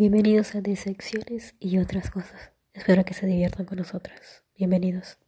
Bienvenidos a Disecciones y otras cosas. Espero que se diviertan con nosotras. Bienvenidos.